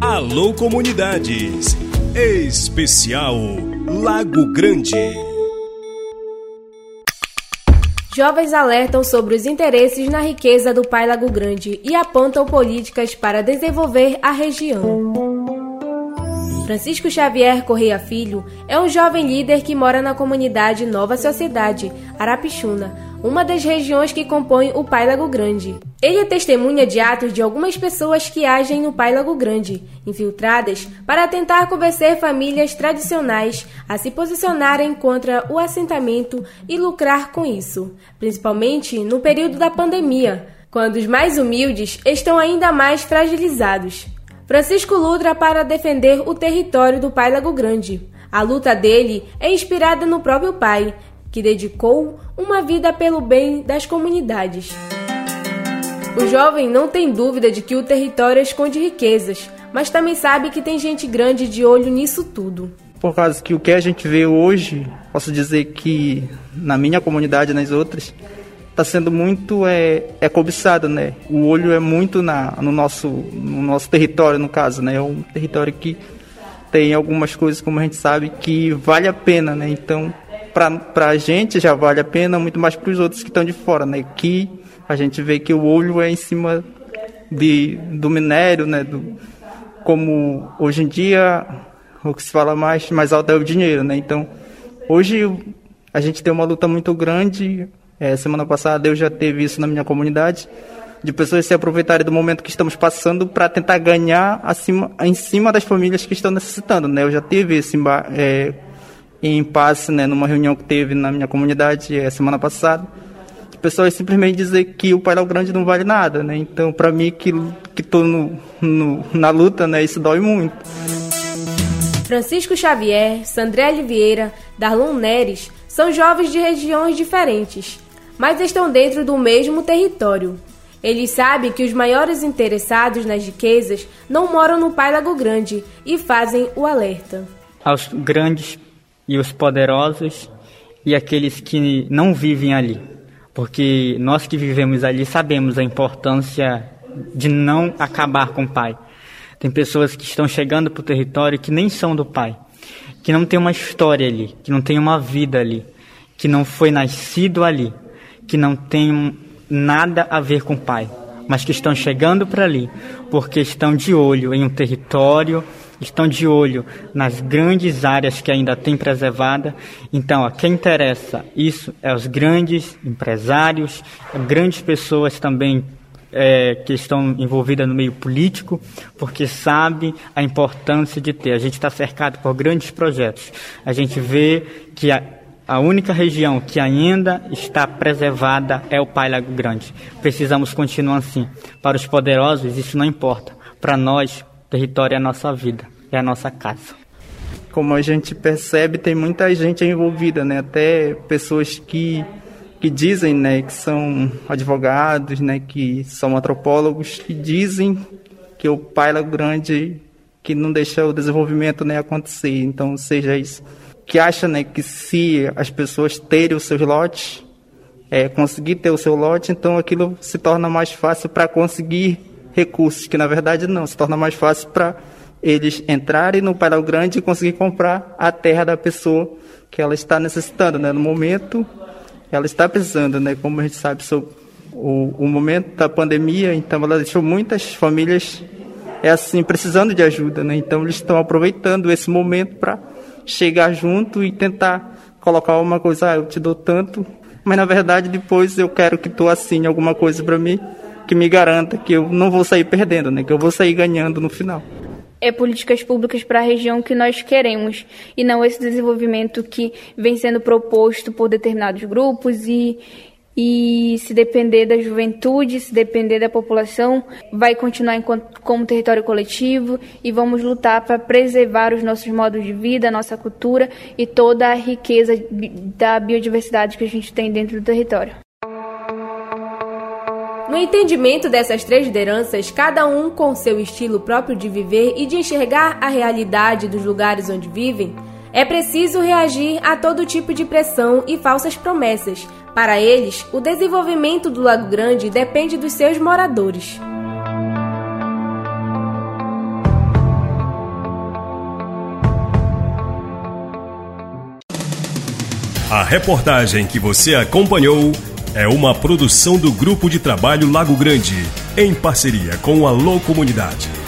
Alô Comunidades. Especial Lago Grande. Jovens alertam sobre os interesses na riqueza do Pai Lago Grande e apontam políticas para desenvolver a região. Francisco Xavier Correia Filho é um jovem líder que mora na comunidade Nova Sociedade, Arapixuna, uma das regiões que compõem o Pai Lago Grande. Ele é testemunha de atos de algumas pessoas que agem no Pai Lago Grande, infiltradas para tentar convencer famílias tradicionais a se posicionarem contra o assentamento e lucrar com isso, principalmente no período da pandemia, quando os mais humildes estão ainda mais fragilizados. Francisco luta para defender o território do Pai Lago Grande. A luta dele é inspirada no próprio pai, que dedicou uma vida pelo bem das comunidades. O jovem não tem dúvida de que o território esconde riquezas, mas também sabe que tem gente grande de olho nisso tudo. Por causa que o que a gente vê hoje, posso dizer que na minha comunidade e nas outras, está sendo muito é, é cobiçado, né? O olho é muito na, no, nosso, no nosso território, no caso, né? É um território que tem algumas coisas, como a gente sabe, que vale a pena, né? Então, para a gente já vale a pena, muito mais para os outros que estão de fora, né? Que a gente vê que o olho é em cima de, do minério, né? Do, como hoje em dia o que se fala mais, mais alto é o dinheiro, né? Então, hoje a gente tem uma luta muito grande. É, semana passada eu já teve isso na minha comunidade, de pessoas se aproveitarem do momento que estamos passando para tentar ganhar acima, em cima das famílias que estão necessitando, né? Eu já tive esse é, em impasse, né, numa reunião que teve na minha comunidade é, semana passada, pessoas simplesmente dizer que o Painel Grande não vale nada, né? Então, para mim que que tô no, no, na luta, né, isso dói muito. Francisco Xavier, Sandré Vieira, Darlon Neres são jovens de regiões diferentes, mas estão dentro do mesmo território. Eles sabem que os maiores interessados nas riquezas não moram no Pai Lago Grande e fazem o alerta. Aos grandes e os poderosos e aqueles que não vivem ali. Porque nós que vivemos ali sabemos a importância de não acabar com o Pai. Tem pessoas que estão chegando para o território que nem são do Pai, que não tem uma história ali, que não tem uma vida ali, que não foi nascido ali, que não tem nada a ver com o Pai, mas que estão chegando para ali porque estão de olho em um território estão de olho nas grandes áreas que ainda tem preservada. Então, a quem interessa isso é os grandes empresários, grandes pessoas também é, que estão envolvidas no meio político, porque sabe a importância de ter. A gente está cercado por grandes projetos. A gente vê que a, a única região que ainda está preservada é o Pai Lago Grande. Precisamos continuar assim. Para os poderosos, isso não importa. Para nós, território é a nossa vida, é a nossa casa. Como a gente percebe, tem muita gente envolvida, né? Até pessoas que, que dizem, né, que são advogados, né, que são antropólogos, que dizem que o pai é grande que não deixa o desenvolvimento né, acontecer. Então, seja isso. Que acha né, que se as pessoas terem os seus lotes, é, conseguir ter o seu lote, então aquilo se torna mais fácil para conseguir recursos, que na verdade não, se torna mais fácil para eles entrarem no painel grande e conseguir comprar a terra da pessoa que ela está necessitando, né? No momento, ela está precisando, né? Como a gente sabe o, o momento da pandemia, então ela deixou muitas famílias é assim precisando de ajuda, né? Então eles estão aproveitando esse momento para chegar junto e tentar colocar uma coisa, ah, eu te dou tanto, mas na verdade depois eu quero que tu assine alguma coisa para mim que me garanta que eu não vou sair perdendo, né? Que eu vou sair ganhando no final. É políticas públicas para a região que nós queremos e não esse desenvolvimento que vem sendo proposto por determinados grupos e e se depender da juventude, se depender da população, vai continuar enquanto, como território coletivo e vamos lutar para preservar os nossos modos de vida, a nossa cultura e toda a riqueza da biodiversidade que a gente tem dentro do território. No entendimento dessas três lideranças, cada um com seu estilo próprio de viver e de enxergar a realidade dos lugares onde vivem, é preciso reagir a todo tipo de pressão e falsas promessas. Para eles, o desenvolvimento do Lago Grande depende dos seus moradores. A reportagem que você acompanhou é uma produção do Grupo de Trabalho Lago Grande, em parceria com a Alô Comunidade.